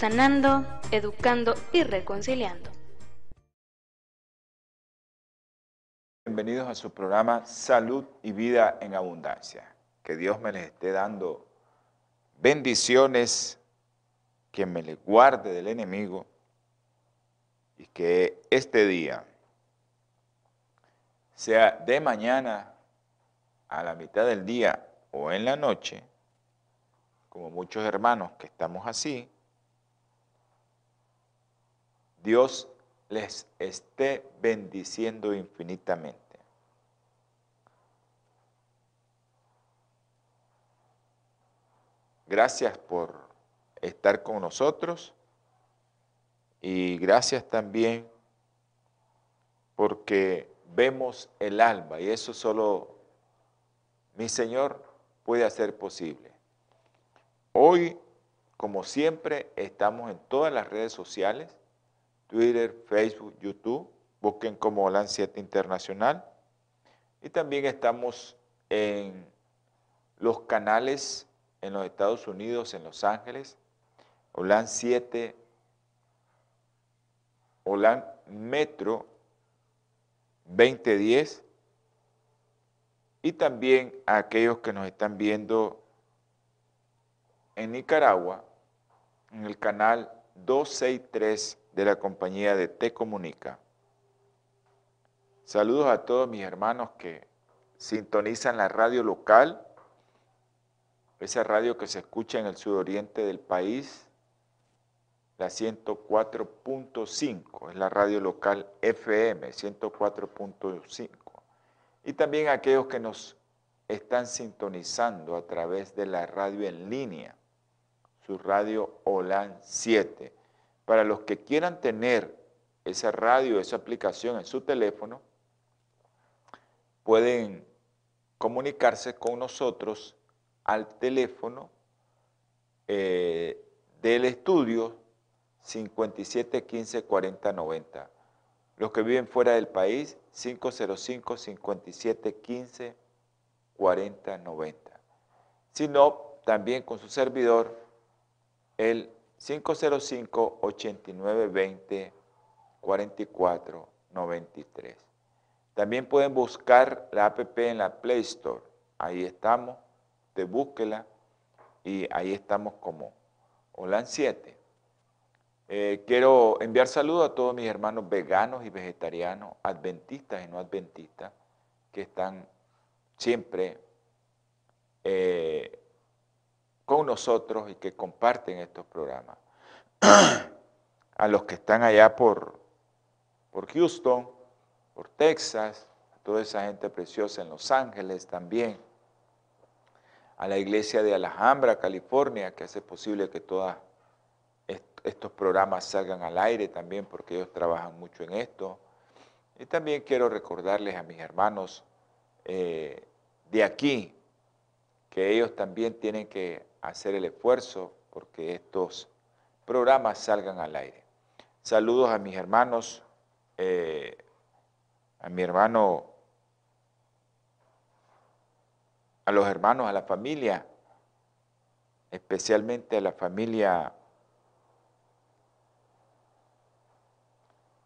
sanando, educando y reconciliando. Bienvenidos a su programa Salud y Vida en Abundancia. Que Dios me les esté dando bendiciones, que me les guarde del enemigo y que este día sea de mañana a la mitad del día o en la noche, como muchos hermanos que estamos así, Dios les esté bendiciendo infinitamente. Gracias por estar con nosotros y gracias también porque vemos el alma y eso solo mi Señor puede hacer posible. Hoy, como siempre, estamos en todas las redes sociales Twitter, Facebook, YouTube. Busquen como 7 Internacional. Y también estamos en los canales en los Estados Unidos, en Los Ángeles. OLAN 7, OLAN Metro 2010. Y también a aquellos que nos están viendo en Nicaragua, en el canal 263 de la compañía de Te Comunica. Saludos a todos mis hermanos que sintonizan la radio local, esa radio que se escucha en el sudoriente del país, la 104.5, es la radio local FM 104.5. Y también aquellos que nos están sintonizando a través de la radio en línea, su radio OLAN 7 para los que quieran tener esa radio, esa aplicación en su teléfono, pueden comunicarse con nosotros al teléfono eh, del estudio 57 15 40 90. Los que viven fuera del país, 505 57 15 40 90. Si no, también con su servidor, el 505-8920-4493. También pueden buscar la app en la Play Store. Ahí estamos, te búsquela y ahí estamos como Holan 7. Eh, quiero enviar saludos a todos mis hermanos veganos y vegetarianos, adventistas y no adventistas, que están siempre eh, con nosotros y que comparten estos programas. a los que están allá por, por Houston, por Texas, a toda esa gente preciosa en Los Ángeles también, a la iglesia de Alhambra, California, que hace posible que todos estos programas salgan al aire también, porque ellos trabajan mucho en esto. Y también quiero recordarles a mis hermanos eh, de aquí, que ellos también tienen que hacer el esfuerzo porque estos programas salgan al aire. Saludos a mis hermanos, eh, a mi hermano, a los hermanos, a la familia, especialmente a la familia,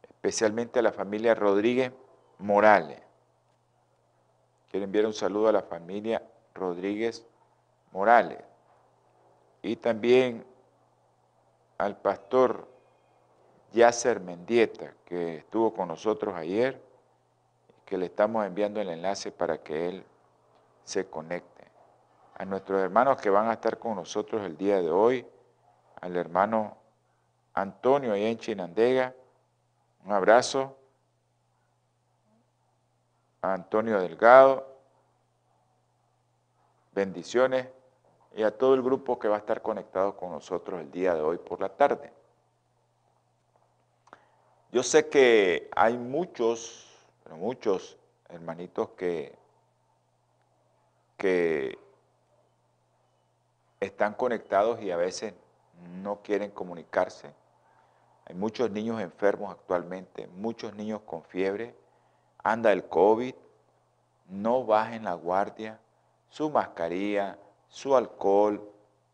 especialmente a la familia Rodríguez Morales. Quiero enviar un saludo a la familia Rodríguez Morales y también al pastor Yasser Mendieta, que estuvo con nosotros ayer, que le estamos enviando el enlace para que él se conecte. A nuestros hermanos que van a estar con nosotros el día de hoy, al hermano Antonio ahí en Chinandega, un abrazo. A Antonio Delgado, bendiciones y a todo el grupo que va a estar conectado con nosotros el día de hoy por la tarde. Yo sé que hay muchos, muchos hermanitos que, que están conectados y a veces no quieren comunicarse. Hay muchos niños enfermos actualmente, muchos niños con fiebre, anda el COVID, no bajen la guardia, su mascarilla, su alcohol,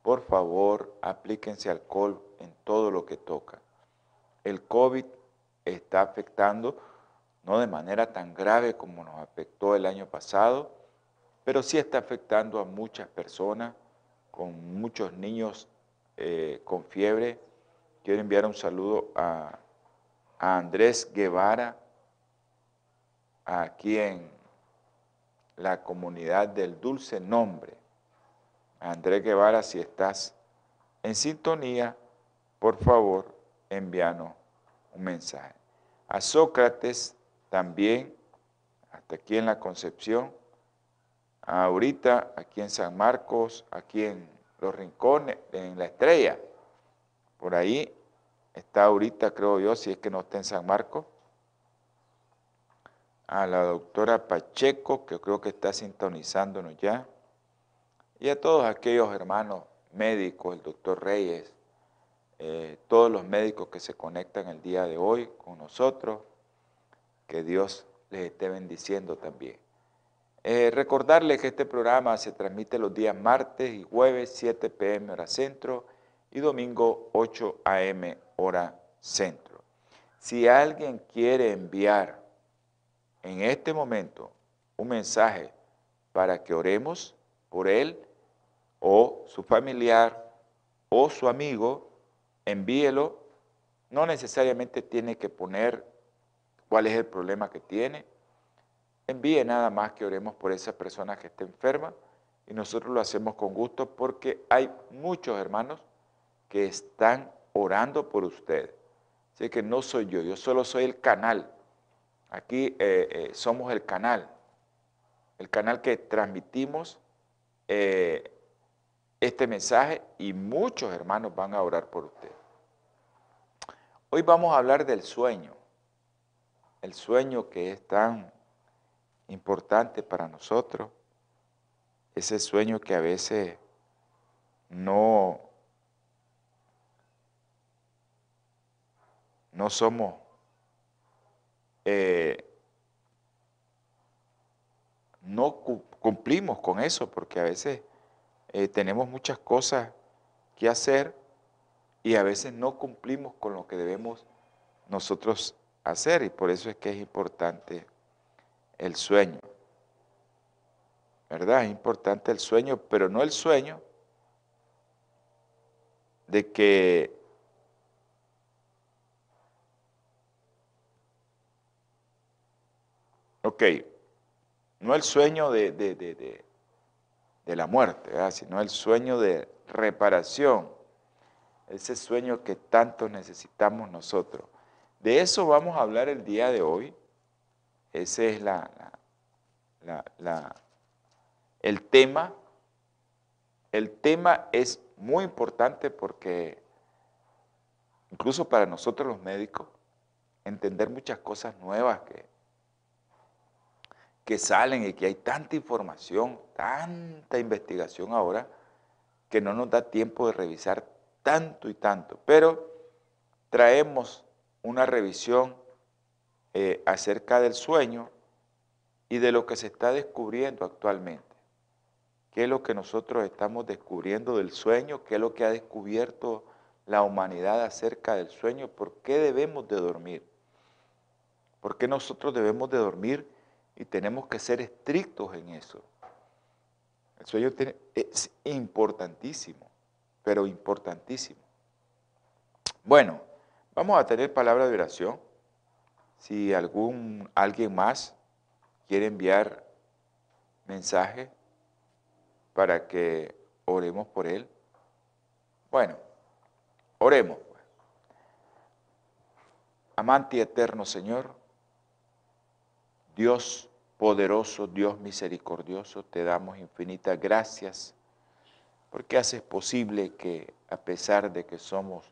por favor, aplíquense alcohol en todo lo que toca. El COVID está afectando, no de manera tan grave como nos afectó el año pasado, pero sí está afectando a muchas personas, con muchos niños eh, con fiebre. Quiero enviar un saludo a, a Andrés Guevara, aquí en la comunidad del Dulce Nombre. Andrés Guevara, si estás en sintonía, por favor, envíanos un mensaje. A Sócrates también, hasta aquí en la Concepción, ahorita aquí en San Marcos, aquí en Los Rincones, en La Estrella, por ahí está ahorita, creo yo, si es que no está en San Marcos, a la doctora Pacheco, que creo que está sintonizándonos ya, y a todos aquellos hermanos médicos, el doctor Reyes, eh, todos los médicos que se conectan el día de hoy con nosotros, que Dios les esté bendiciendo también. Eh, recordarles que este programa se transmite los días martes y jueves 7 pm hora centro y domingo 8 am hora centro. Si alguien quiere enviar en este momento un mensaje para que oremos por él, o su familiar o su amigo, envíelo. No necesariamente tiene que poner cuál es el problema que tiene. Envíe nada más que oremos por esa persona que esté enferma y nosotros lo hacemos con gusto porque hay muchos hermanos que están orando por usted. Así que no soy yo, yo solo soy el canal. Aquí eh, eh, somos el canal, el canal que transmitimos eh, este mensaje y muchos hermanos van a orar por usted. Hoy vamos a hablar del sueño, el sueño que es tan importante para nosotros, ese sueño que a veces no, no somos eh, no cumplimos con eso porque a veces eh, tenemos muchas cosas que hacer y a veces no cumplimos con lo que debemos nosotros hacer y por eso es que es importante el sueño. ¿Verdad? Es importante el sueño, pero no el sueño de que Ok, no el sueño de, de, la muerte, sino el sueño de reparación, ese sueño que tanto necesitamos nosotros. De eso vamos a hablar el día de hoy. Ese es el tema. El tema es muy importante porque incluso para nosotros los médicos, entender muchas cosas nuevas que, que salen y que hay tanta información, tanta investigación ahora, que no nos da tiempo de revisar tanto y tanto. Pero traemos una revisión eh, acerca del sueño y de lo que se está descubriendo actualmente. ¿Qué es lo que nosotros estamos descubriendo del sueño? ¿Qué es lo que ha descubierto la humanidad acerca del sueño? ¿Por qué debemos de dormir? ¿Por qué nosotros debemos de dormir? Y tenemos que ser estrictos en eso. El sueño es importantísimo, pero importantísimo. Bueno, vamos a tener palabra de oración. Si algún, alguien más quiere enviar mensaje para que oremos por él. Bueno, oremos. Pues. Amante eterno Señor, Dios Poderoso Dios misericordioso, te damos infinitas gracias ¿Por qué haces posible que a pesar de que somos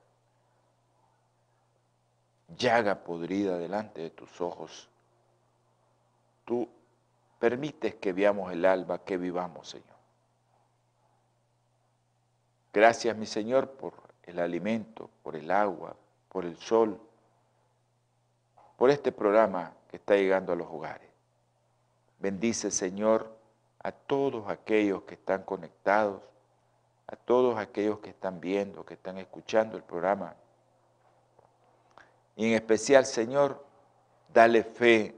llaga podrida delante de tus ojos, tú permites que veamos el alba, que vivamos, Señor? Gracias, mi Señor, por el alimento, por el agua, por el sol, por este programa que está llegando a los hogares. Bendice, Señor, a todos aquellos que están conectados, a todos aquellos que están viendo, que están escuchando el programa. Y en especial, Señor, dale fe,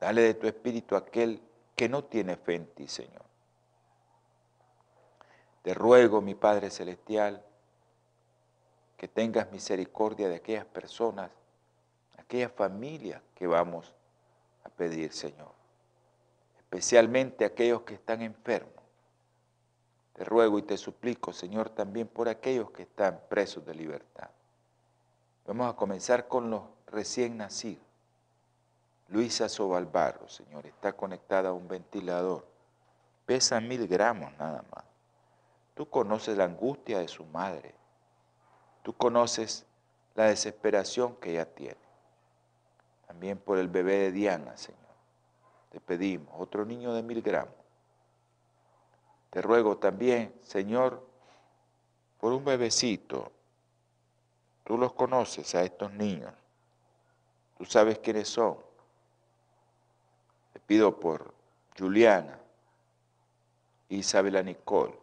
dale de tu espíritu a aquel que no tiene fe en ti, Señor. Te ruego, mi Padre Celestial, que tengas misericordia de aquellas personas, aquellas familias que vamos a pedir, Señor. Especialmente aquellos que están enfermos. Te ruego y te suplico, Señor, también por aquellos que están presos de libertad. Vamos a comenzar con los recién nacidos. Luisa Sobalbarro, Señor, está conectada a un ventilador. Pesa mil gramos nada más. Tú conoces la angustia de su madre. Tú conoces la desesperación que ella tiene. También por el bebé de Diana, Señor. Te pedimos, otro niño de mil gramos. Te ruego también, Señor, por un bebecito. Tú los conoces a estos niños. Tú sabes quiénes son. Te pido por Juliana y Isabela Nicole.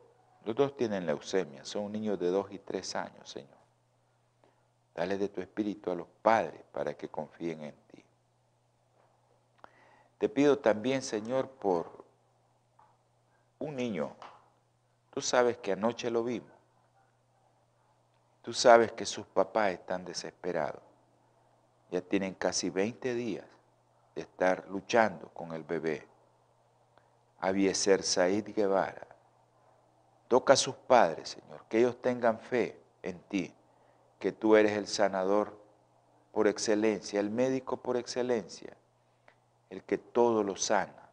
Los dos tienen leucemia, son niños de dos y tres años, Señor. Dale de tu espíritu a los padres para que confíen en ti. Te pido también, Señor, por un niño. Tú sabes que anoche lo vimos. Tú sabes que sus papás están desesperados. Ya tienen casi 20 días de estar luchando con el bebé. Avieser Said Guevara. Toca a sus padres, Señor, que ellos tengan fe en ti que tú eres el sanador por excelencia, el médico por excelencia, el que todo lo sana.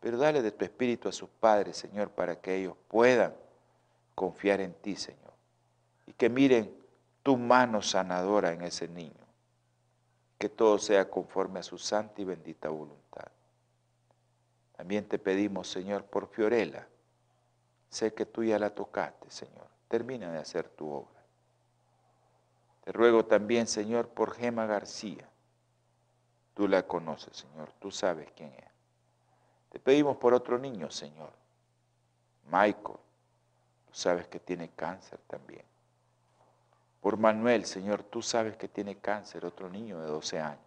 Pero dale de tu espíritu a sus padres, Señor, para que ellos puedan confiar en ti, Señor. Y que miren tu mano sanadora en ese niño. Que todo sea conforme a su santa y bendita voluntad. También te pedimos, Señor, por Fiorella. Sé que tú ya la tocaste, Señor. Termina de hacer tu obra. Te ruego también, Señor, por Gema García. Tú la conoces, Señor, tú sabes quién es. Te pedimos por otro niño, Señor. Michael, tú sabes que tiene cáncer también. Por Manuel, Señor, tú sabes que tiene cáncer, otro niño de 12 años.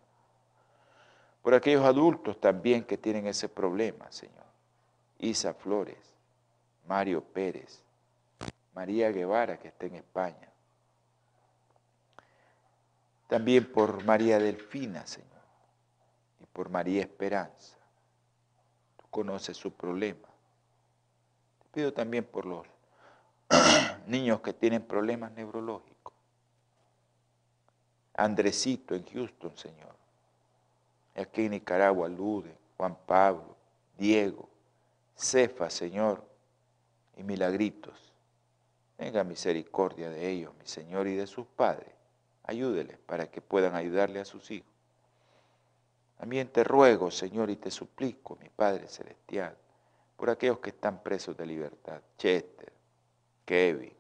Por aquellos adultos también que tienen ese problema, Señor. Isa Flores, Mario Pérez, María Guevara, que está en España. También por María Delfina, Señor, por María Esperanza. Tú conoces su problema. Te pido también por los niños que tienen problemas neurológicos. Andresito en Houston, Señor. Aquí en Nicaragua, Lude, Juan Pablo, Diego, Cefa, Señor, y Milagritos. Tenga misericordia de ellos, mi Señor, y de sus padres ayúdeles para que puedan ayudarle a sus hijos. También te ruego, Señor, y te suplico, mi Padre Celestial, por aquellos que están presos de libertad, Chester, Kevin,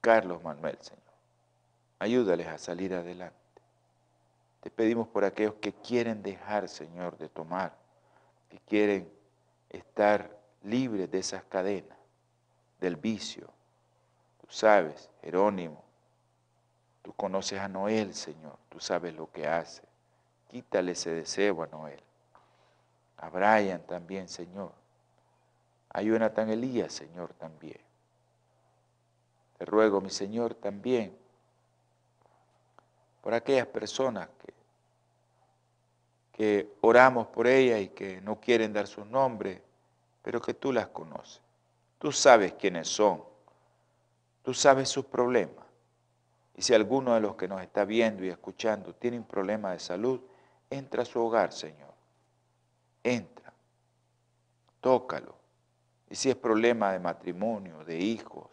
Carlos Manuel, Señor. Ayúdales a salir adelante. Te pedimos por aquellos que quieren dejar, Señor, de tomar, que quieren estar libres de esas cadenas, del vicio. Tú sabes, Jerónimo, Tú conoces a Noel, Señor. Tú sabes lo que hace. Quítale ese deseo a Noel. A Brian también, Señor. A Jonathan Elías, Señor, también. Te ruego, mi Señor, también por aquellas personas que, que oramos por ellas y que no quieren dar su nombre, pero que tú las conoces. Tú sabes quiénes son. Tú sabes sus problemas. Y si alguno de los que nos está viendo y escuchando tiene un problema de salud, entra a su hogar, Señor. Entra. Tócalo. Y si es problema de matrimonio, de hijos,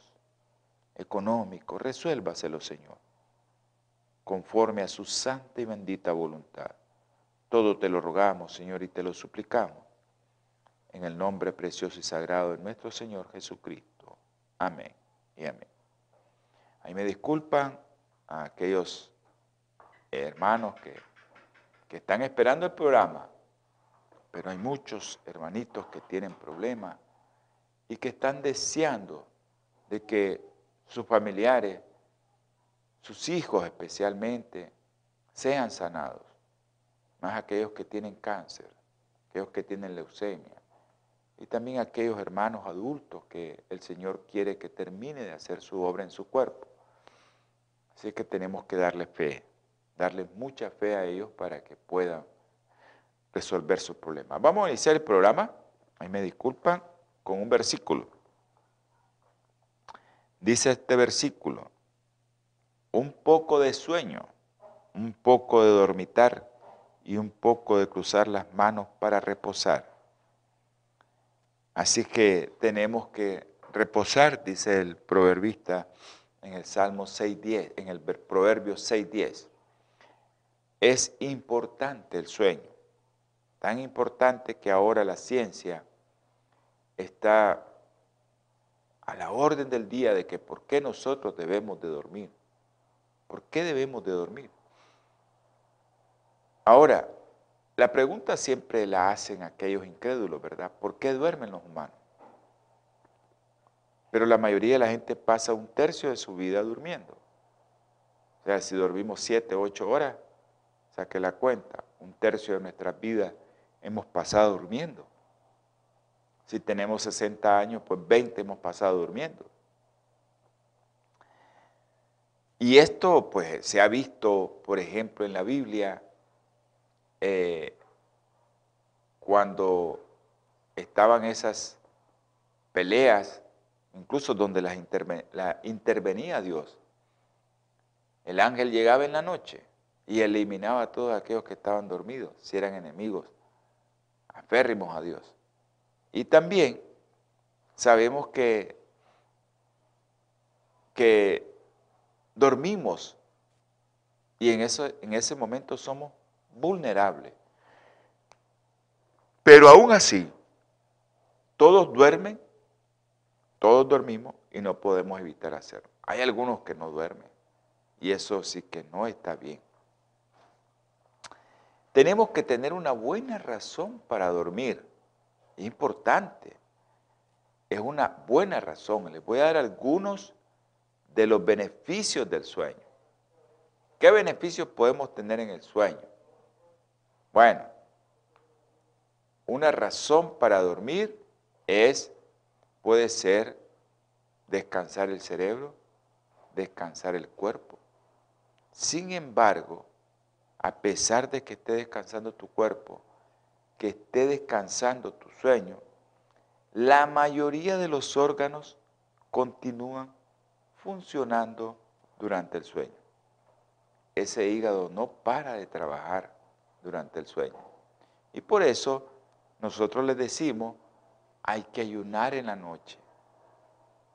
económico, resuélvaselo, Señor, conforme a su santa y bendita voluntad. Todo te lo rogamos, Señor, y te lo suplicamos, en el nombre precioso y sagrado de nuestro Señor Jesucristo. Amén y amén. Ahí me disculpan a aquellos hermanos que, que están esperando el programa, pero hay muchos hermanitos que tienen problemas y que están deseando de que sus familiares, sus hijos especialmente, sean sanados. Más aquellos que tienen cáncer, aquellos que tienen leucemia y también aquellos hermanos adultos que el Señor quiere que termine de hacer su obra en su cuerpo. Así que tenemos que darle fe, darle mucha fe a ellos para que puedan resolver sus problemas. Vamos a iniciar el programa, ahí me disculpan, con un versículo. Dice este versículo, un poco de sueño, un poco de dormitar y un poco de cruzar las manos para reposar. Así que tenemos que reposar, dice el proverbista en el Salmo 6.10, en el Proverbio 6.10. Es importante el sueño, tan importante que ahora la ciencia está a la orden del día de que por qué nosotros debemos de dormir. ¿Por qué debemos de dormir? Ahora, la pregunta siempre la hacen aquellos incrédulos, ¿verdad? ¿Por qué duermen los humanos? Pero la mayoría de la gente pasa un tercio de su vida durmiendo. O sea, si dormimos siete, ocho horas, saque la cuenta, un tercio de nuestras vidas hemos pasado durmiendo. Si tenemos 60 años, pues 20 hemos pasado durmiendo. Y esto pues se ha visto, por ejemplo, en la Biblia, eh, cuando estaban esas peleas, incluso donde las la intervenía Dios. El ángel llegaba en la noche y eliminaba a todos aquellos que estaban dormidos, si eran enemigos, aférrimos a Dios. Y también sabemos que, que dormimos y en, en ese momento somos vulnerables. Pero aún así, todos duermen, todos dormimos y no podemos evitar hacerlo. Hay algunos que no duermen y eso sí que no está bien. Tenemos que tener una buena razón para dormir. Es importante. Es una buena razón. Les voy a dar algunos de los beneficios del sueño. ¿Qué beneficios podemos tener en el sueño? Bueno, una razón para dormir es, puede ser descansar el cerebro, descansar el cuerpo. Sin embargo, a pesar de que esté descansando tu cuerpo, que esté descansando tu sueño, la mayoría de los órganos continúan funcionando durante el sueño. Ese hígado no para de trabajar durante el sueño. Y por eso nosotros les decimos, hay que ayunar en la noche.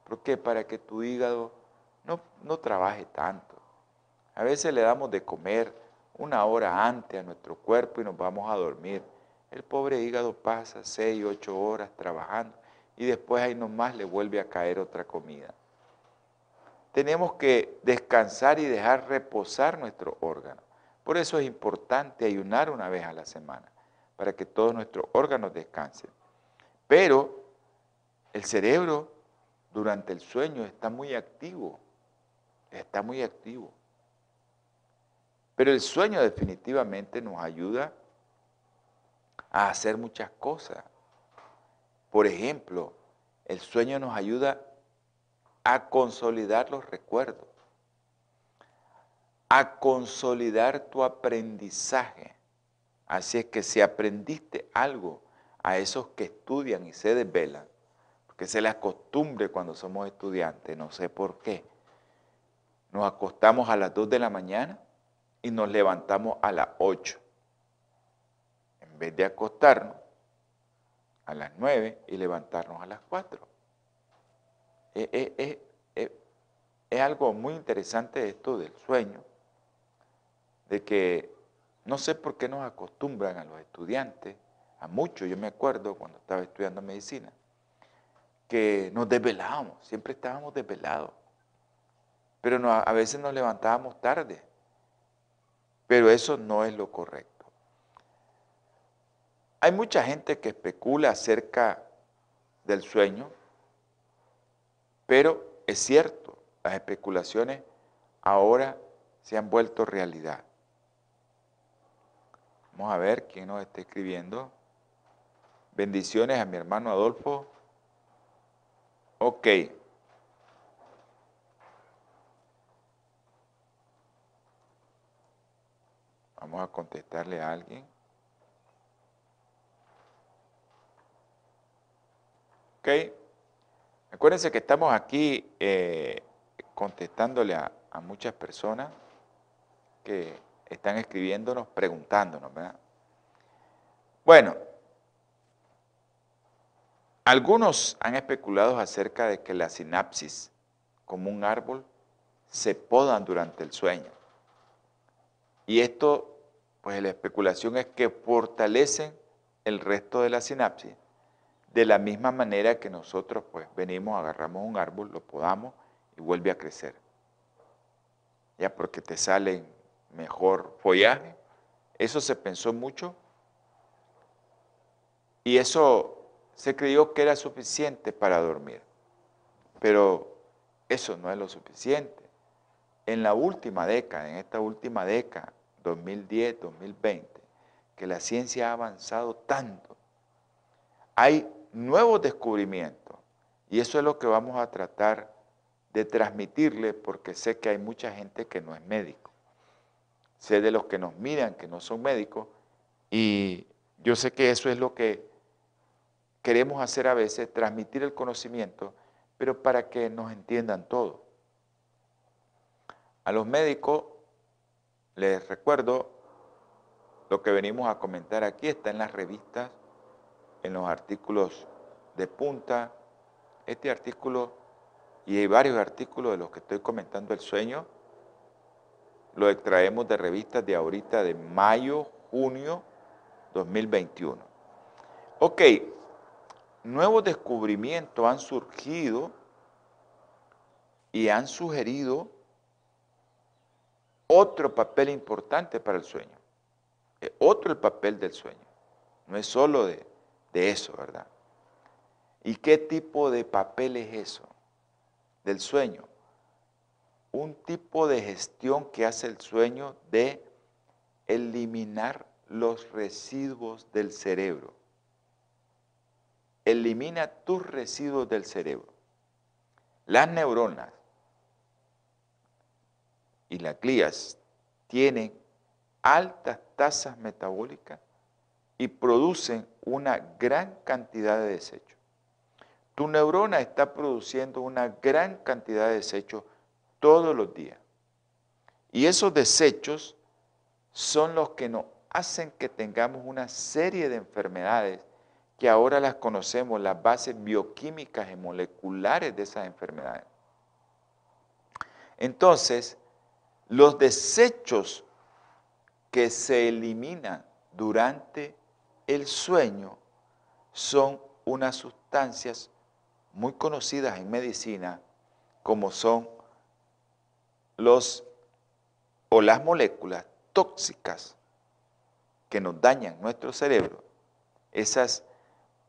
¿Por qué? Para que tu hígado no, no trabaje tanto. A veces le damos de comer una hora antes a nuestro cuerpo y nos vamos a dormir. El pobre hígado pasa seis, ocho horas trabajando y después ahí nomás le vuelve a caer otra comida. Tenemos que descansar y dejar reposar nuestro órgano. Por eso es importante ayunar una vez a la semana, para que todos nuestros órganos descansen. Pero el cerebro durante el sueño está muy activo, está muy activo. Pero el sueño definitivamente nos ayuda a hacer muchas cosas. Por ejemplo, el sueño nos ayuda a consolidar los recuerdos, a consolidar tu aprendizaje. Así es que si aprendiste algo a esos que estudian y se desvelan, porque se les acostumbre cuando somos estudiantes, no sé por qué, nos acostamos a las 2 de la mañana y nos levantamos a las 8 vez de acostarnos a las 9 y levantarnos a las 4. Es, es algo muy interesante esto del sueño, de que no sé por qué nos acostumbran a los estudiantes, a muchos, yo me acuerdo cuando estaba estudiando medicina, que nos desvelábamos, siempre estábamos desvelados, pero a veces nos levantábamos tarde, pero eso no es lo correcto. Hay mucha gente que especula acerca del sueño, pero es cierto, las especulaciones ahora se han vuelto realidad. Vamos a ver quién nos está escribiendo. Bendiciones a mi hermano Adolfo. Ok. Vamos a contestarle a alguien. Ok. Acuérdense que estamos aquí eh, contestándole a, a muchas personas que están escribiéndonos, preguntándonos, ¿verdad? Bueno, algunos han especulado acerca de que la sinapsis, como un árbol, se podan durante el sueño. Y esto, pues la especulación es que fortalecen el resto de la sinapsis, de la misma manera que nosotros pues venimos, agarramos un árbol, lo podamos y vuelve a crecer. Ya porque te salen mejor follaje. Eso se pensó mucho y eso se creyó que era suficiente para dormir. Pero eso no es lo suficiente. En la última década, en esta última década, 2010, 2020, que la ciencia ha avanzado tanto, hay nuevos descubrimientos y eso es lo que vamos a tratar de transmitirle porque sé que hay mucha gente que no es médico sé de los que nos miran que no son médicos y yo sé que eso es lo que queremos hacer a veces, transmitir el conocimiento, pero para que nos entiendan todo. A los médicos les recuerdo lo que venimos a comentar aquí, está en las revistas, en los artículos de punta. Este artículo, y hay varios artículos de los que estoy comentando el sueño, lo extraemos de revistas de ahorita de mayo, junio 2021. Ok, nuevos descubrimientos han surgido y han sugerido otro papel importante para el sueño. Eh, otro el papel del sueño. No es solo de, de eso, ¿verdad? ¿Y qué tipo de papel es eso? Del sueño un tipo de gestión que hace el sueño de eliminar los residuos del cerebro. Elimina tus residuos del cerebro. Las neuronas y las glías tienen altas tasas metabólicas y producen una gran cantidad de desechos. Tu neurona está produciendo una gran cantidad de desechos todos los días. Y esos desechos son los que nos hacen que tengamos una serie de enfermedades que ahora las conocemos, las bases bioquímicas y moleculares de esas enfermedades. Entonces, los desechos que se eliminan durante el sueño son unas sustancias muy conocidas en medicina como son los o las moléculas tóxicas que nos dañan nuestro cerebro, esas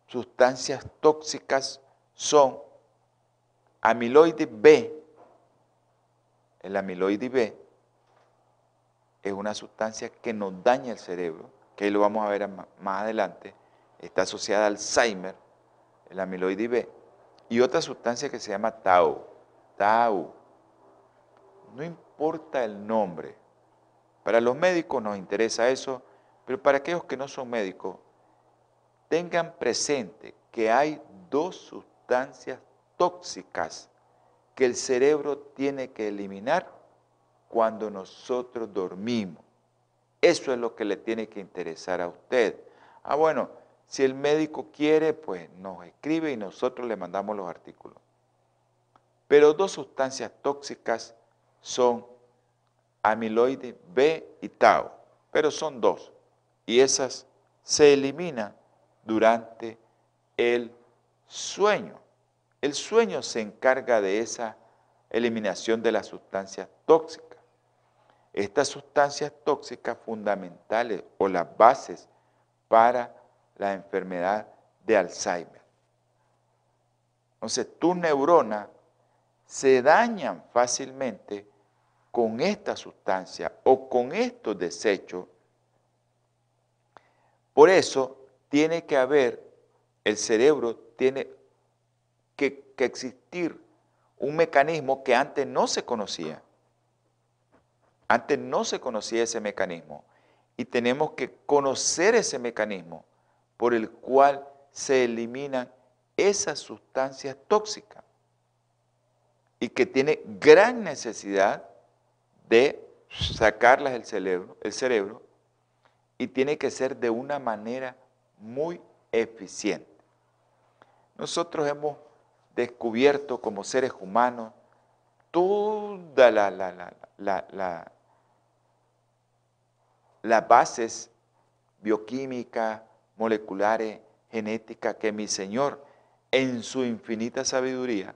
sustancias tóxicas son amiloide B. El amiloide B es una sustancia que nos daña el cerebro, que ahí lo vamos a ver más adelante, está asociada al Alzheimer, el amiloide B, y otra sustancia que se llama tau, tau, no importa el nombre. Para los médicos nos interesa eso, pero para aquellos que no son médicos, tengan presente que hay dos sustancias tóxicas que el cerebro tiene que eliminar cuando nosotros dormimos. Eso es lo que le tiene que interesar a usted. Ah, bueno, Si el médico quiere, pues nos escribe y nosotros le mandamos los artículos. Pero dos sustancias tóxicas son amiloide B y tau, pero son dos. Y esas se eliminan durante el sueño. El sueño se encarga de esa eliminación de las sustancias tóxicas. Estas sustancias tóxicas fundamentales o las bases para la enfermedad de Alzheimer. Entonces, tus neuronas se dañan fácilmente con esta sustancia o con estos desechos. Por eso tiene que haber, el cerebro tiene que, que existir un mecanismo que antes no se conocía. Antes no se conocía ese mecanismo y tenemos que conocer ese mecanismo por el cual se eliminan esas sustancias tóxicas y que tiene gran necesidad de sacarlas del cerebro, el cerebro y tiene que ser de una manera muy eficiente. Nosotros hemos descubierto como seres humanos toda la, la, la, las bases bioquímicas, moleculares, genéticas que mi Señor en su infinita sabiduría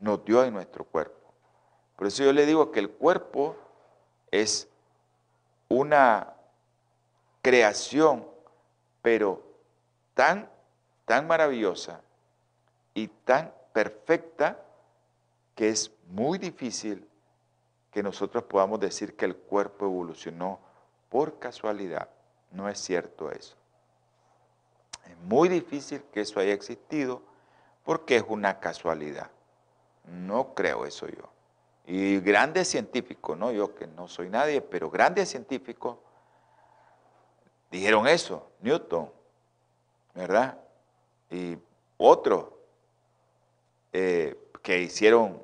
nos dio en nuestro cuerpo. Por eso yo le digo que el cuerpo es una creación, pero tan, tan maravillosa y tan perfecta que es muy difícil que nosotros podamos decir que el cuerpo evolucionó por casualidad. No es cierto eso. Es muy difícil que eso haya existido porque es una casualidad. No creo eso yo. Y grandes científicos, no yo que no soy nadie, pero grandes científicos dijeron eso, Newton, ¿verdad? Y otros eh, que hicieron,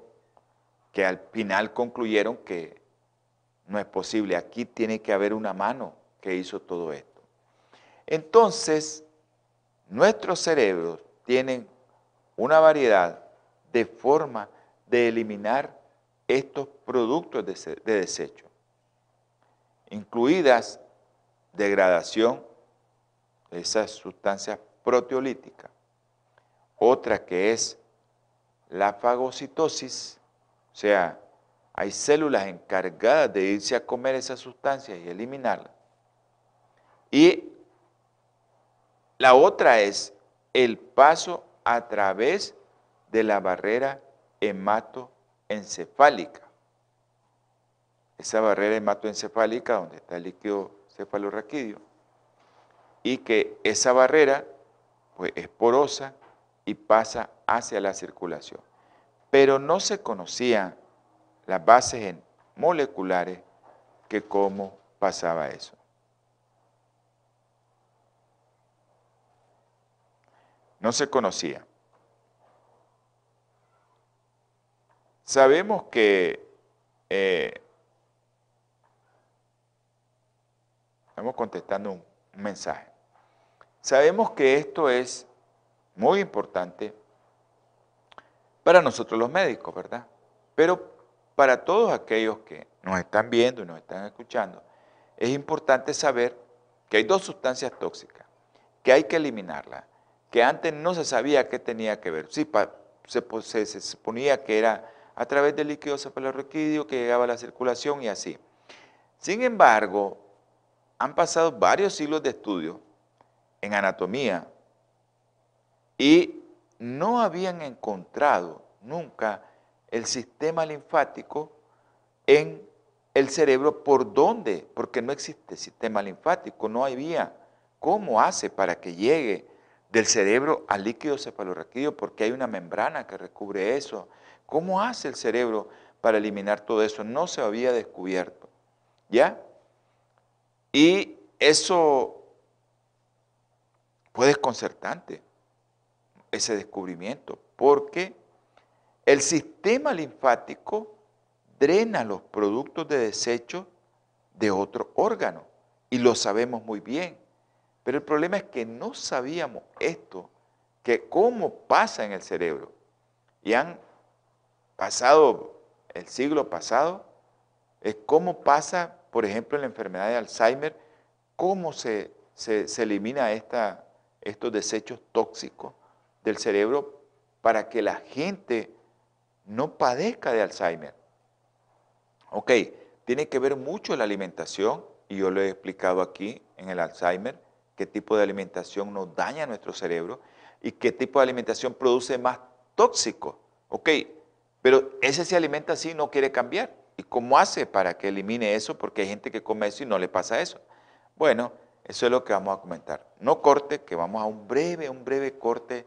que al final concluyeron que no es posible, aquí tiene que haber una mano que hizo todo esto. Entonces, nuestros cerebros tienen una variedad de forma de eliminar estos productos de, desecho, incluidas degradación de esas sustancias proteolíticas. Otra que es la fagocitosis, o sea, hay células encargadas de irse a comer esas sustancias y eliminarlas. Y la otra es el paso a través de la barrera hematoencefálica. Esa barrera hematoencefálica donde está el líquido cefalorraquídeo y que esa barrera pues, es porosa y pasa hacia la circulación. Pero no se conocían las bases moleculares que cómo pasaba eso. No se conocía. Sabemos que eh, estamos contestando un mensaje. Sabemos que esto es muy importante para nosotros los médicos, ¿verdad? Pero para todos aquellos que nos están viendo y nos están escuchando, es importante saber que hay dos sustancias tóxicas, que hay que eliminarlas, que antes no se sabía qué tenía que ver. Sí, se, suponía que era a través del líquido cefalorraquídeo que llegaba a la circulación y así. Sin embargo, han pasado varios siglos de estudio en anatomía y no habían encontrado nunca el sistema linfático en el cerebro. ¿Por dónde? Porque no existe sistema linfático, no había. ¿Cómo hace para que llegue del cerebro al líquido cefalorraquídeo? Porque hay una membrana que recubre eso. ¿Cómo hace el cerebro para eliminar todo eso? No se había descubierto. ¿Ya? Y eso fue desconcertante, ese descubrimiento, porque el sistema linfático drena los productos de desecho de otro órgano y lo sabemos muy bien. Pero el problema es que no sabíamos esto, que cómo pasa en el cerebro. Y han pasado, el siglo pasado, es cómo pasa, por ejemplo, en la enfermedad de Alzheimer, cómo se, se, elimina esta, estos desechos tóxicos del cerebro para que la gente no padezca de Alzheimer. Ok, tiene que ver mucho la alimentación, y yo lo he explicado aquí en el Alzheimer, qué tipo de alimentación nos daña nuestro cerebro y qué tipo de alimentación produce más tóxico. Ok, pero ese se alimenta así no quiere cambiar. ¿Y cómo hace para que elimine eso? Porque hay gente que come eso y no le pasa eso. Bueno, eso es lo que vamos a comentar. No corte, que vamos a un breve, un breve corte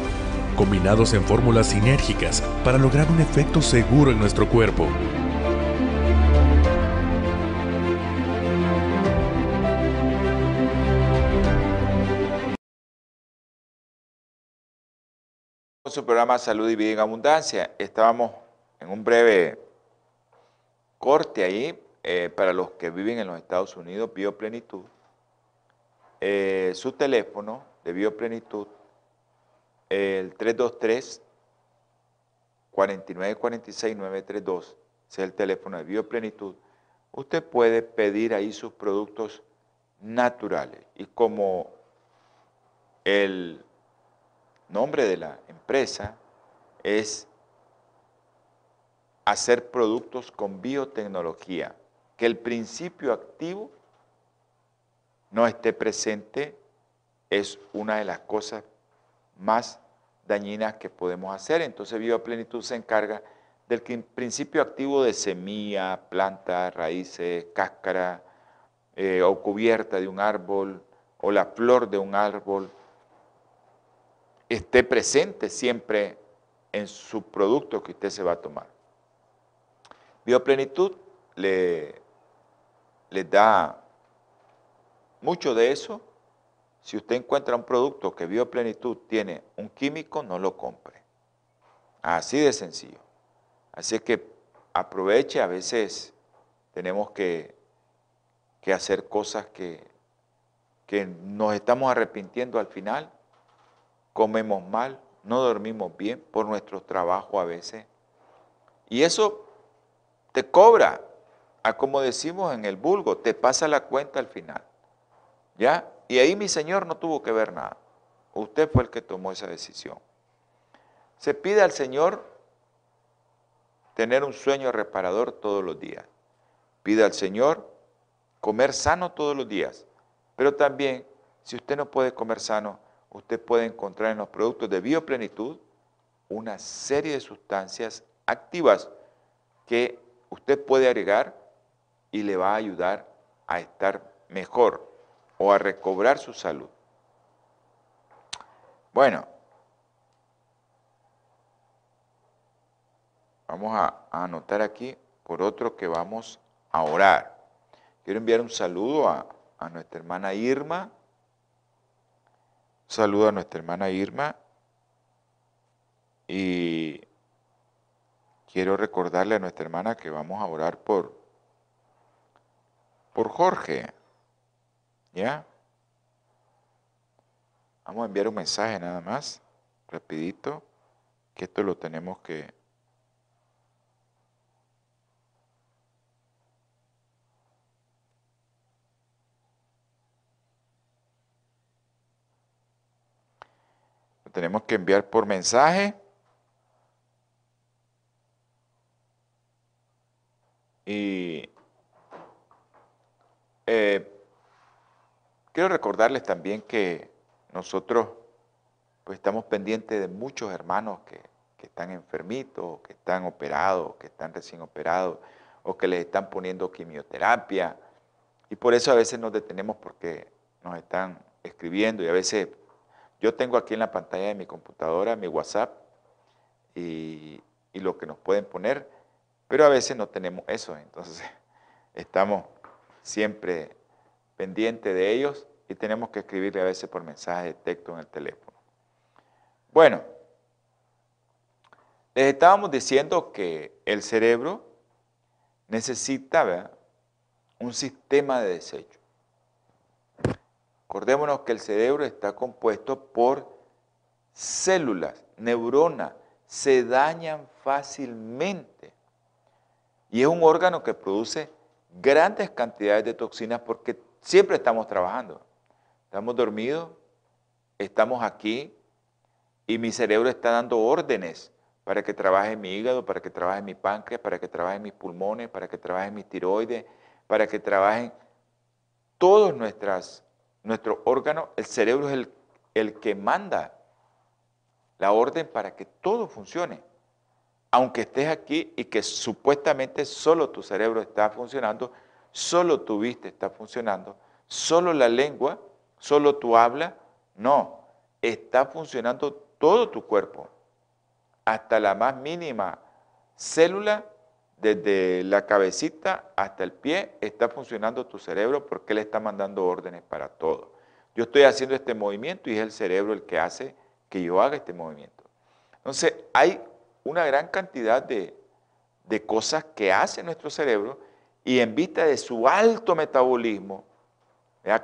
combinados en fórmulas sinérgicas para lograr un efecto seguro en nuestro cuerpo. su programa Salud y Vida en Abundancia. Estábamos en un breve corte ahí eh, para los que viven en los Estados Unidos, Bioplenitud. Eh, su teléfono de Bioplenitud, el 323 4946 932, es el teléfono de Bioplenitud. Usted puede pedir ahí sus productos naturales. Y como el nombre de la empresa es hacer productos con biotecnología, que el principio activo no esté presente es una de las cosas más dañinas que podemos hacer. Entonces Bioplenitud se encarga del principio activo de semilla, planta, raíces, cáscara eh, o cubierta de un árbol o la flor de un árbol esté presente siempre en su producto que usted se va a tomar. Bioplenitud le, le da mucho de eso. Si usted encuentra un producto que Bioplenitud tiene un químico, no lo compre. Así de sencillo. Así que aproveche, a veces tenemos que, que hacer cosas que, que nos estamos arrepintiendo al final comemos mal, no dormimos bien por nuestro trabajo a veces. Y eso te cobra, a como decimos en el vulgo, te pasa la cuenta al final. ¿Ya? Y ahí mi Señor no tuvo que ver nada. Usted fue el que tomó esa decisión. Se pide al Señor tener un sueño reparador todos los días. Pide al Señor comer sano todos los días. Pero también, si usted no puede comer sano, usted puede encontrar en los productos de bioplenitud una serie de sustancias activas que usted puede agregar y le va a ayudar a estar mejor o a recobrar su salud. Bueno, vamos a, anotar aquí por otro que vamos a orar. Quiero enviar un saludo a, nuestra hermana Irma, saludo a nuestra hermana Irma y quiero recordarle a nuestra hermana que vamos a orar por, por Jorge. ¿Ya? Vamos a enviar un mensaje nada más, rapidito, que esto lo tenemos que tenemos que enviar por mensaje. Y eh, quiero recordarles también que nosotros pues estamos pendientes de muchos hermanos que, que están enfermitos, que están operados, que están recién operados, o que les están poniendo quimioterapia. Y por eso a veces nos detenemos porque nos están escribiendo y a veces yo tengo aquí en la pantalla de mi computadora mi WhatsApp y, y lo que nos pueden poner, pero a veces no tenemos eso, entonces estamos siempre pendientes de ellos y tenemos que escribirle a veces por mensaje de texto en el teléfono. Bueno, les estábamos diciendo que el cerebro necesita un sistema de desecho. Acordémonos que el cerebro está compuesto por células, neuronas, se dañan fácilmente. Y es un órgano que produce grandes cantidades de toxinas porque siempre estamos trabajando. Estamos dormidos, estamos aquí y mi cerebro está dando órdenes para que trabaje mi hígado, para que trabaje mi páncreas, para que trabaje mis pulmones, para que trabaje mi tiroides, para que trabajen todos nuestras, nuestros órganos. El cerebro es el, el que manda la orden para que todo funcione. Aunque estés aquí y que supuestamente solo tu cerebro está funcionando, solo tu vista está funcionando, solo la lengua, solo tu habla, no, está funcionando todo tu cuerpo hasta la más mínima célula, desde la cabecita hasta el pie, está funcionando tu cerebro porque él está mandando órdenes para todo. Yo estoy haciendo este movimiento y es el cerebro el que hace que yo haga este movimiento. Entonces, hay una gran cantidad de, de cosas que hace nuestro cerebro y en vista de su alto metabolismo,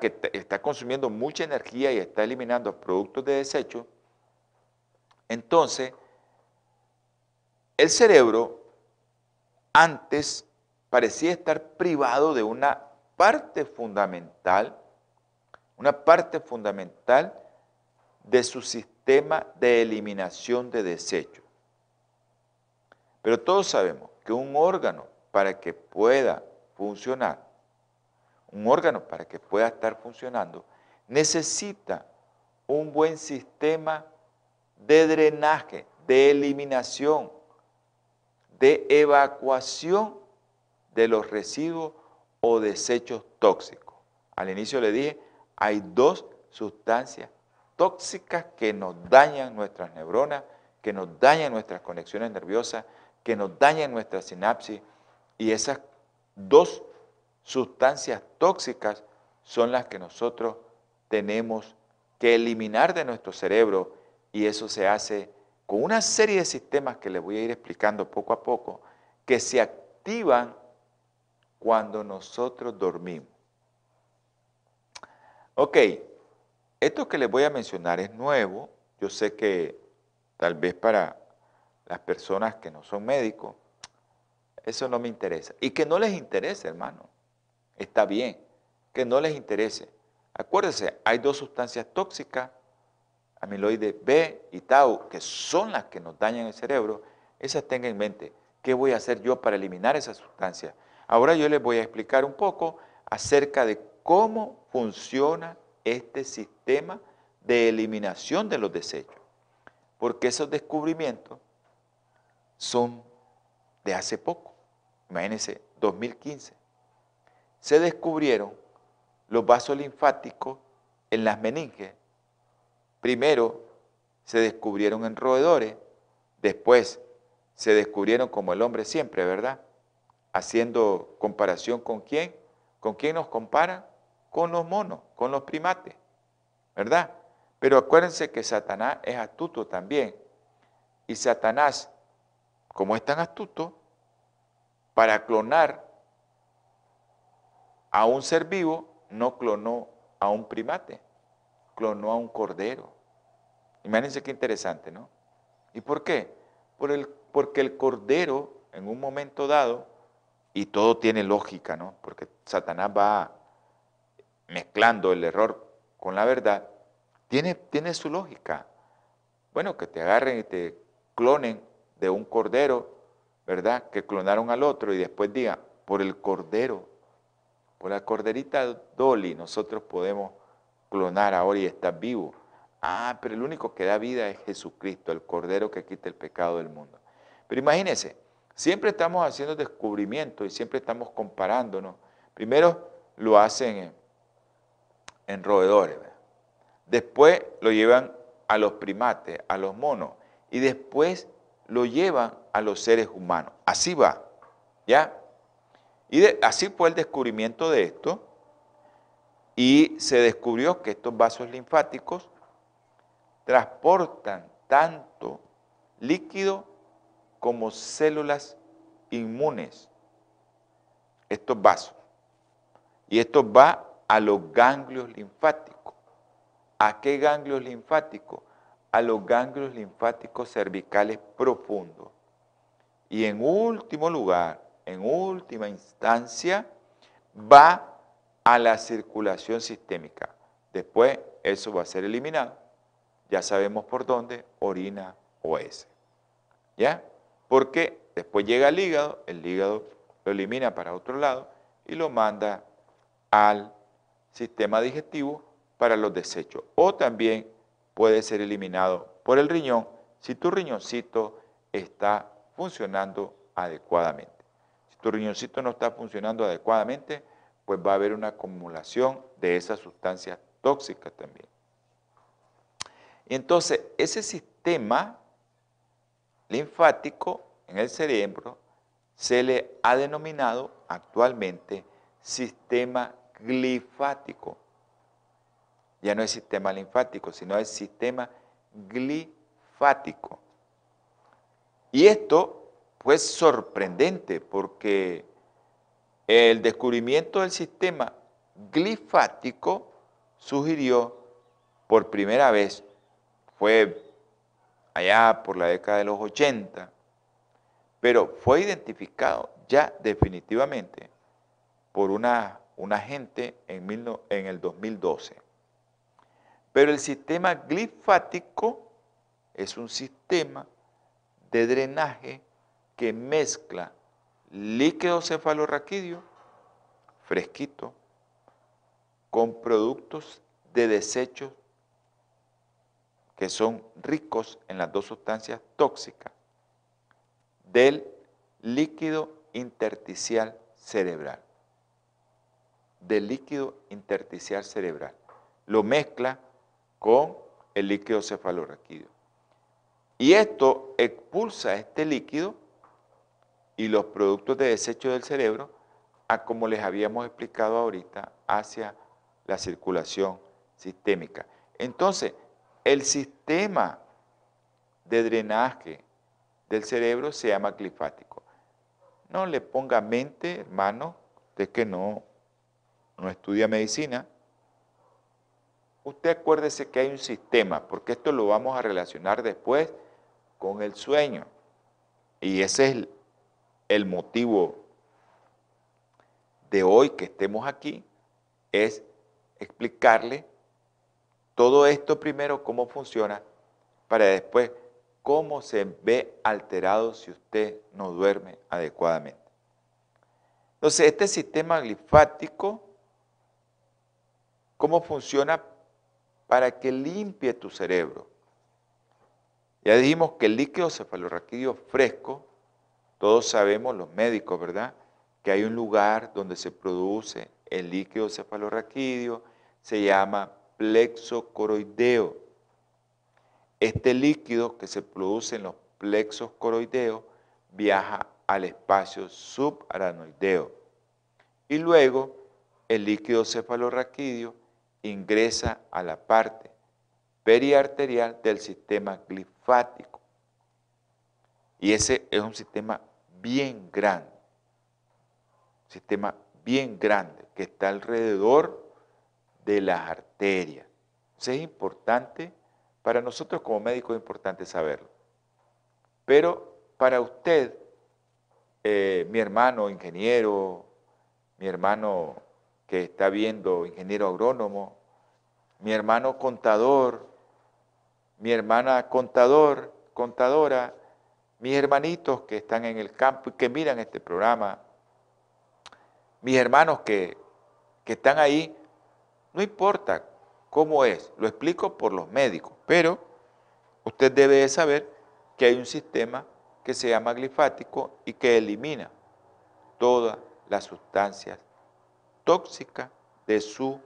que está consumiendo mucha energía y está eliminando productos de desecho, entonces el cerebro antes parecía estar privado de una parte fundamental, una parte fundamental de su sistema de eliminación de desechos. Pero todos sabemos que un órgano para que pueda funcionar, un órgano para que pueda estar funcionando, necesita un buen sistema de drenaje, de eliminación, de evacuación de los residuos o desechos tóxicos. Al inicio le dije, hay dos sustancias tóxicas que nos dañan nuestras neuronas, que nos dañan nuestras conexiones nerviosas, que nos dañan nuestra sinapsis y esas dos sustancias tóxicas son las que nosotros tenemos que eliminar de nuestro cerebro y eso se hace con una serie de sistemas que les voy a ir explicando poco a poco, que se activan cuando nosotros dormimos. Ok, esto que les voy a mencionar es nuevo. Yo sé que tal vez para las personas que no son médicos, eso no me interesa. Y que no les interese, hermano. Está bien, que no les interese. Acuérdense, hay dos sustancias tóxicas amiloide B y tau, que son las que nos dañan el cerebro, esas tengan en mente. ¿Qué voy a hacer yo para eliminar esa sustancia? Ahora yo les voy a explicar un poco acerca de cómo funciona este sistema de eliminación de los desechos. Porque esos descubrimientos son de hace poco. Imagínense, 2015. Se descubrieron los vasos linfáticos en las meninges Primero se descubrieron en roedores, después se descubrieron como el hombre siempre, ¿verdad? Haciendo comparación con quién, con quién nos compara, con los monos, con los primates, ¿verdad? Pero acuérdense que Satanás es astuto también. Y Satanás, como es tan astuto, para clonar a un ser vivo, no clonó a un primate, clonó a un cordero. Imagínense qué interesante, ¿no? ¿Y por qué? Por el, porque el cordero, en un momento dado, y todo tiene lógica, ¿no? Porque Satanás va mezclando el error con la verdad, tiene, tiene su lógica. Bueno, que te agarren y te clonen de un cordero, ¿verdad? Que clonaron al otro y después digan, por el cordero, por la corderita Dolly, nosotros podemos clonar ahora y estar vivo. Ah, pero el único que da vida es Jesucristo, el Cordero que quita el pecado del mundo. Pero imagínense, siempre estamos haciendo descubrimientos y siempre estamos comparándonos. Primero lo hacen en, roedores, después lo llevan a los primates, a los monos, y después lo llevan a los seres humanos. Así va, ¿ya? Y así fue el descubrimiento de esto, y se descubrió que estos vasos linfáticos transportan tanto líquido como células inmunes, estos vasos. Y esto va a los ganglios linfáticos. ¿A qué ganglios linfáticos? A los ganglios linfáticos cervicales profundos. Y en último lugar, en última instancia, va a la circulación sistémica. Después eso va a ser eliminado. Ya sabemos por dónde, orina o S. ¿Ya? Porque después llega al hígado, el hígado lo elimina para otro lado y lo manda al sistema digestivo para los desechos. O también puede ser eliminado por el riñón si tu riñoncito está funcionando adecuadamente. Si tu riñoncito no está funcionando adecuadamente, pues va a haber una acumulación de esas sustancias tóxicas también. Y entonces, ese sistema linfático en el cerebro se le ha denominado actualmente sistema glifático. Ya no es sistema linfático, sino es sistema glifático. Y esto fue sorprendente porque el descubrimiento del sistema glifático sugirió por primera vez, fue allá por la década de los 80, pero fue identificado ya definitivamente por una, un agente en, en el 2012. Pero el sistema glifático es un sistema de drenaje que mezcla líquido cefalorraquídeo fresquito con productos de desechos que son ricos en las dos sustancias tóxicas del líquido intersticial cerebral del líquido intersticial cerebral. Lo mezcla con el líquido cefalorraquídeo. Y esto expulsa este líquido y los productos de desecho del cerebro a como les habíamos explicado ahorita hacia la circulación sistémica. Entonces, el sistema de drenaje del cerebro se llama glifático. No le ponga mente, hermano, de que no no estudia medicina, usted acuérdese que hay un sistema, porque esto lo vamos a relacionar después con el sueño. Y ese es el, motivo de hoy que estemos aquí, es explicarle todo esto primero, cómo funciona, para después cómo se ve alterado si usted no duerme adecuadamente. Entonces, este sistema glifático cómo funciona para que limpie tu cerebro. Ya dijimos que el líquido cefalorraquídeo fresco, todos sabemos, los médicos, ¿verdad? Que hay un lugar donde se produce el líquido cefalorraquídeo, se llama plexo coroideo. Este líquido que se produce en los plexos coroideos viaja al espacio subaranoideo. Y luego el líquido cefalorraquídeo ingresa a la parte periarterial del sistema glifático. Y ese es un sistema bien grande, sistema bien grande que está alrededor de las arterias. Entonces es importante, para nosotros como médicos es importante saberlo. Pero para usted, eh, mi hermano ingeniero, mi hermano que está viendo ingeniero agrónomo, mi hermano contador, mi hermana contador, contadora, mis hermanitos que están en el campo y que miran este programa, mis hermanos que, que están ahí, no importa cómo es, lo explico por los médicos, pero usted debe saber que hay un sistema que se llama glifático y que elimina todas las sustancias tóxicas de su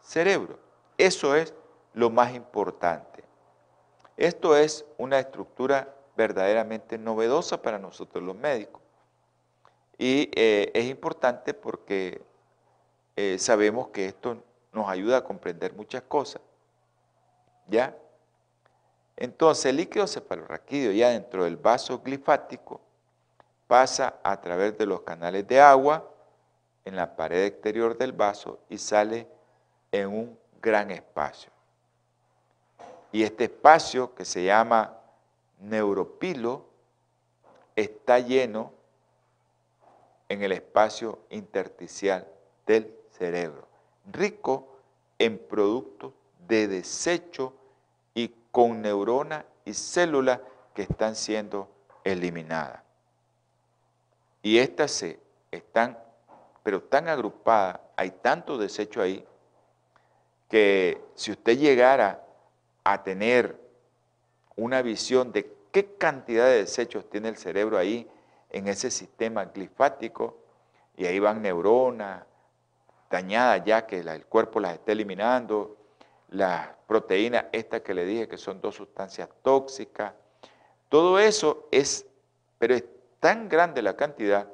cerebro. Eso es lo más importante. Esto es una estructura verdaderamente novedosa para nosotros los médicos. Y eh, es importante porque eh, sabemos que esto nos ayuda a comprender muchas cosas. ¿Ya? Entonces el líquido cefalorraquídeo ya dentro del vaso glifático pasa a través de los canales de agua en la pared exterior del vaso y sale en un gran espacio. Y este espacio que se llama neuropilo está lleno en el espacio intersticial del cerebro, rico en productos de desecho y con neuronas y células que están siendo eliminadas. Y estas se están, pero tan agrupadas, hay tanto desecho ahí, que si usted llegara a tener una visión de qué cantidad de desechos tiene el cerebro ahí, en ese sistema glifático, y ahí van neuronas dañadas ya que el cuerpo las está eliminando, las proteínas, estas que le dije que son dos sustancias tóxicas, todo eso es, pero es tan grande la cantidad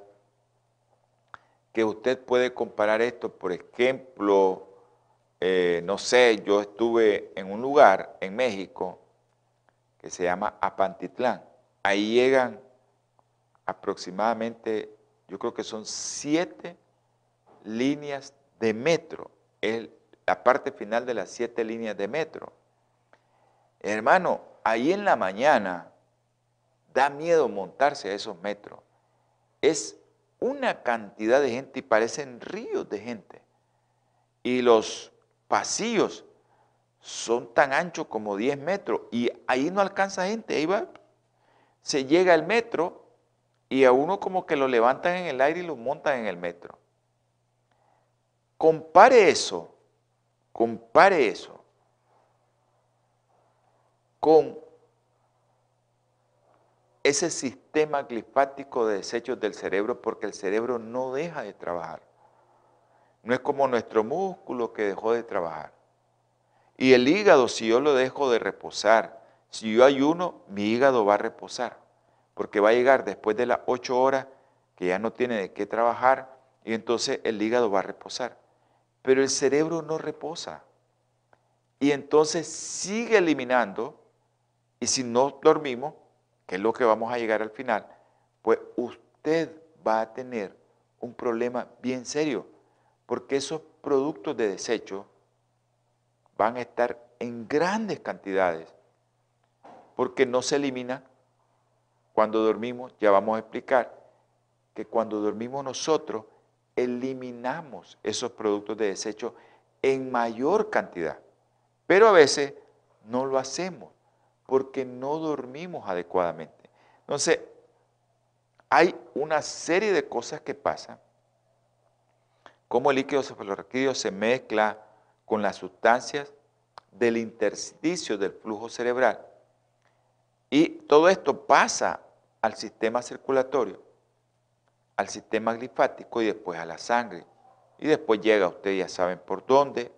que usted puede comparar esto, por ejemplo, eh, no sé, yo estuve en un lugar en México que se llama Apantitlán. Ahí llegan aproximadamente, yo creo que son siete líneas de metro, es la parte final de las siete líneas de metro. Hermano, ahí en la mañana da miedo montarse a esos metros. Es una cantidad de gente y parecen ríos de gente. Y los pasillos son tan anchos como 10 metros y ahí no alcanza gente, ahí va. Se llega el metro y a uno como que lo levantan en el aire y lo montan en el metro. Compare eso, compare eso con ese sistema glifático de desechos del cerebro porque el cerebro no deja de trabajar. No es como nuestro músculo que dejó de trabajar. Y el hígado, si yo lo dejo de reposar, si yo ayuno, mi hígado va a reposar, porque va a llegar después de las ocho horas que ya no tiene de qué trabajar y entonces el hígado va a reposar. Pero el cerebro no reposa. Y entonces sigue eliminando y si no dormimos, que es lo que vamos a llegar al final, pues usted va a tener un problema bien serio, porque esos productos de desecho van a estar en grandes cantidades, porque no se elimina cuando dormimos, ya vamos a explicar, que cuando dormimos nosotros eliminamos esos productos de desecho en mayor cantidad, pero a veces no lo hacemos porque no dormimos adecuadamente. Entonces, hay una serie de cosas que pasan, como el líquido cefalorraquídeo se mezcla con las sustancias del intersticio del flujo cerebral. Y todo esto pasa al sistema circulatorio, al sistema glifático y después a la sangre. Y después llega, ustedes ya saben por dónde,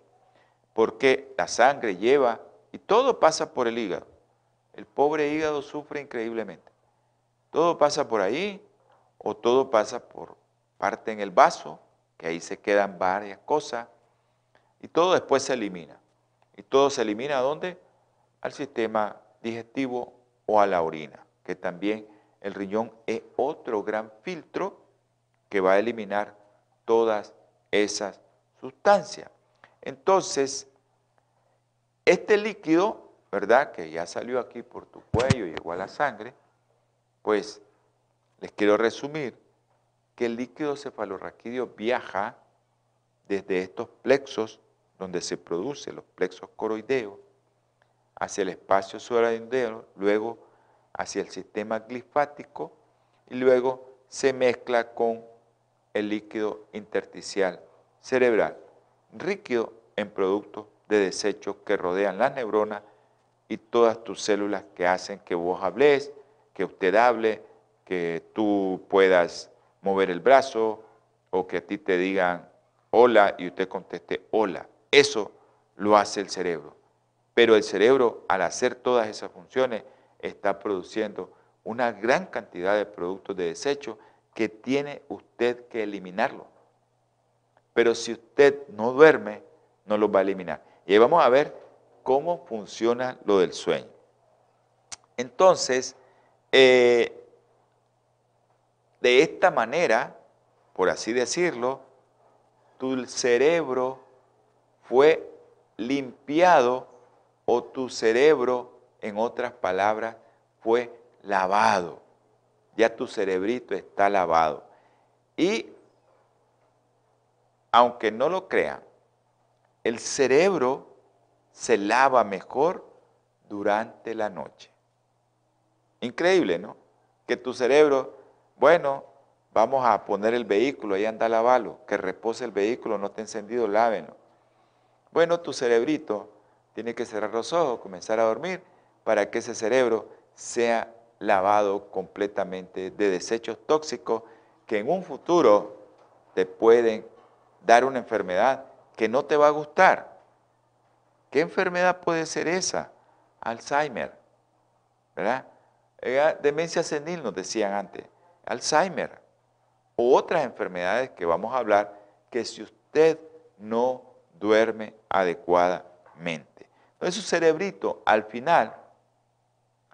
porque la sangre lleva, y todo pasa por el hígado. El pobre hígado sufre increíblemente. Todo pasa por ahí o todo pasa por parte en el vaso, que ahí se quedan varias cosas, y todo después se elimina. Y todo se elimina a dónde? Al sistema digestivo o a la orina, que también el riñón es otro gran filtro que va a eliminar todas esas sustancias. Entonces, este líquido ¿verdad? Que ya salió aquí por tu cuello, llegó a la sangre, pues les quiero resumir que el líquido cefalorraquídeo viaja desde estos plexos donde se produce los plexos coroideos hacia el espacio subaracnoideo, luego hacia el sistema glifático y luego se mezcla con el líquido intersticial cerebral, ríquido en productos de desecho que rodean las neuronas y todas tus células que hacen que vos hables, que usted hable, que tú puedas mover el brazo o que a ti te digan hola y usted conteste hola. Eso lo hace el cerebro. Pero el cerebro, al hacer todas esas funciones, está produciendo una gran cantidad de productos de desecho que tiene usted que eliminarlo. Pero si usted no duerme, no los va a eliminar. Y ahí vamos a ver cómo funciona lo del sueño. Entonces, eh, de esta manera, por así decirlo, tu cerebro fue limpiado o tu cerebro, en otras palabras, fue lavado. Ya tu cerebrito está lavado. Y aunque no lo crean, el cerebro se lava mejor durante la noche. Increíble, ¿no? Que tu cerebro, bueno, vamos a poner el vehículo, ahí anda a lavarlo, que repose el vehículo, no esté encendido, lávenlo. Bueno, tu cerebrito tiene que cerrar los ojos, comenzar a dormir, para que ese cerebro sea lavado completamente de desechos tóxicos que en un futuro te pueden dar una enfermedad que no te va a gustar. ¿Qué enfermedad puede ser esa? Alzheimer, ¿verdad? Demencia senil nos decían antes, Alzheimer, o otras enfermedades que vamos a hablar que si usted no duerme adecuadamente. Entonces su cerebrito al final,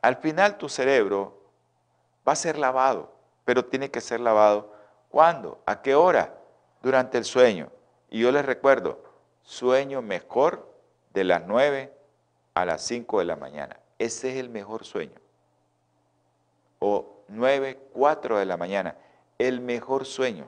al final tu cerebro va a ser lavado, pero tiene que ser lavado ¿cuándo? ¿A qué hora? Durante el sueño. Y yo les recuerdo, sueño mejor de las 9 a las 5 de la mañana. Ese es el mejor sueño. O 9, 4 de la mañana. El mejor sueño.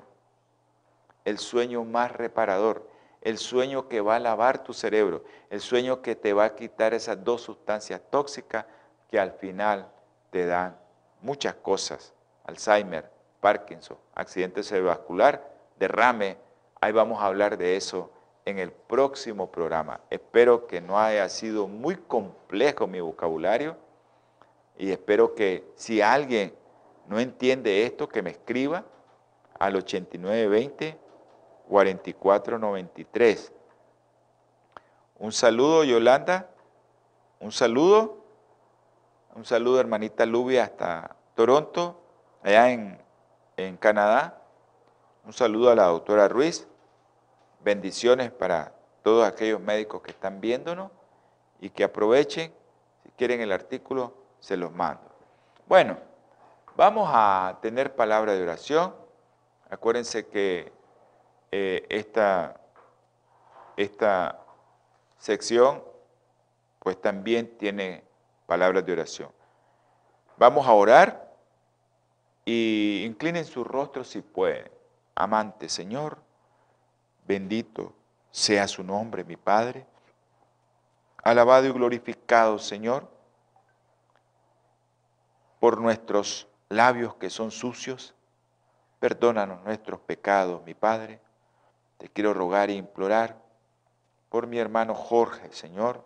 El sueño más reparador. El sueño que va a lavar tu cerebro. El sueño que te va a quitar esas dos sustancias tóxicas que al final te dan muchas cosas. Alzheimer, Parkinson, accidente cerebrovascular, derrame. Ahí vamos a hablar de eso en el próximo programa. Espero que no haya sido muy complejo mi vocabulario y espero que si alguien no entiende esto, que me escriba al 8920 4493. Un saludo, Yolanda. Un saludo. Un saludo, hermanita Lubia, hasta Toronto, allá en, en Canadá. Un saludo a la doctora Ruiz. Bendiciones para todos aquellos médicos que están viéndonos y que aprovechen. Si quieren el artículo, se los mando. Bueno, vamos a tener palabra de oración. Acuérdense que eh, esta, esta sección pues también tiene palabras de oración. Vamos a orar y inclinen su rostro si pueden. Amante Señor, Bendito sea su nombre, mi Padre. Alabado y glorificado, Señor, por nuestros labios que son sucios. Perdónanos nuestros pecados, mi Padre. Te quiero rogar e implorar por mi hermano Jorge, Señor.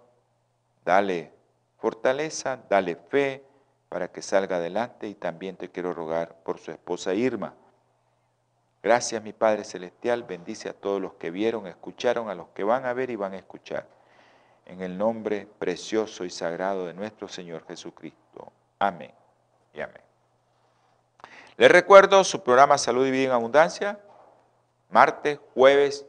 Dale fortaleza, dale fe para que salga adelante y también te quiero rogar por su esposa Irma Gracias mi Padre Celestial, bendice a todos los que vieron, escucharon, a los que van a ver y van a escuchar. En el nombre precioso y sagrado de nuestro Señor Jesucristo. Amén y amén. Les recuerdo su programa Salud y Vida en Abundancia, martes, jueves,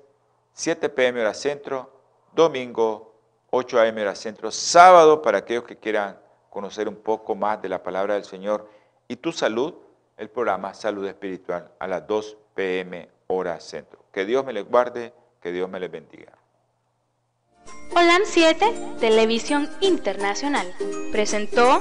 7 pm hora centro, domingo, 8 am hora centro, sábado para aquellos que quieran conocer un poco más de la palabra del Señor y tu salud, el programa Salud Espiritual a las 2 pm hora centro. Que Dios me les guarde, que Dios me les bendiga. Holan 7, Televisión Internacional, presentó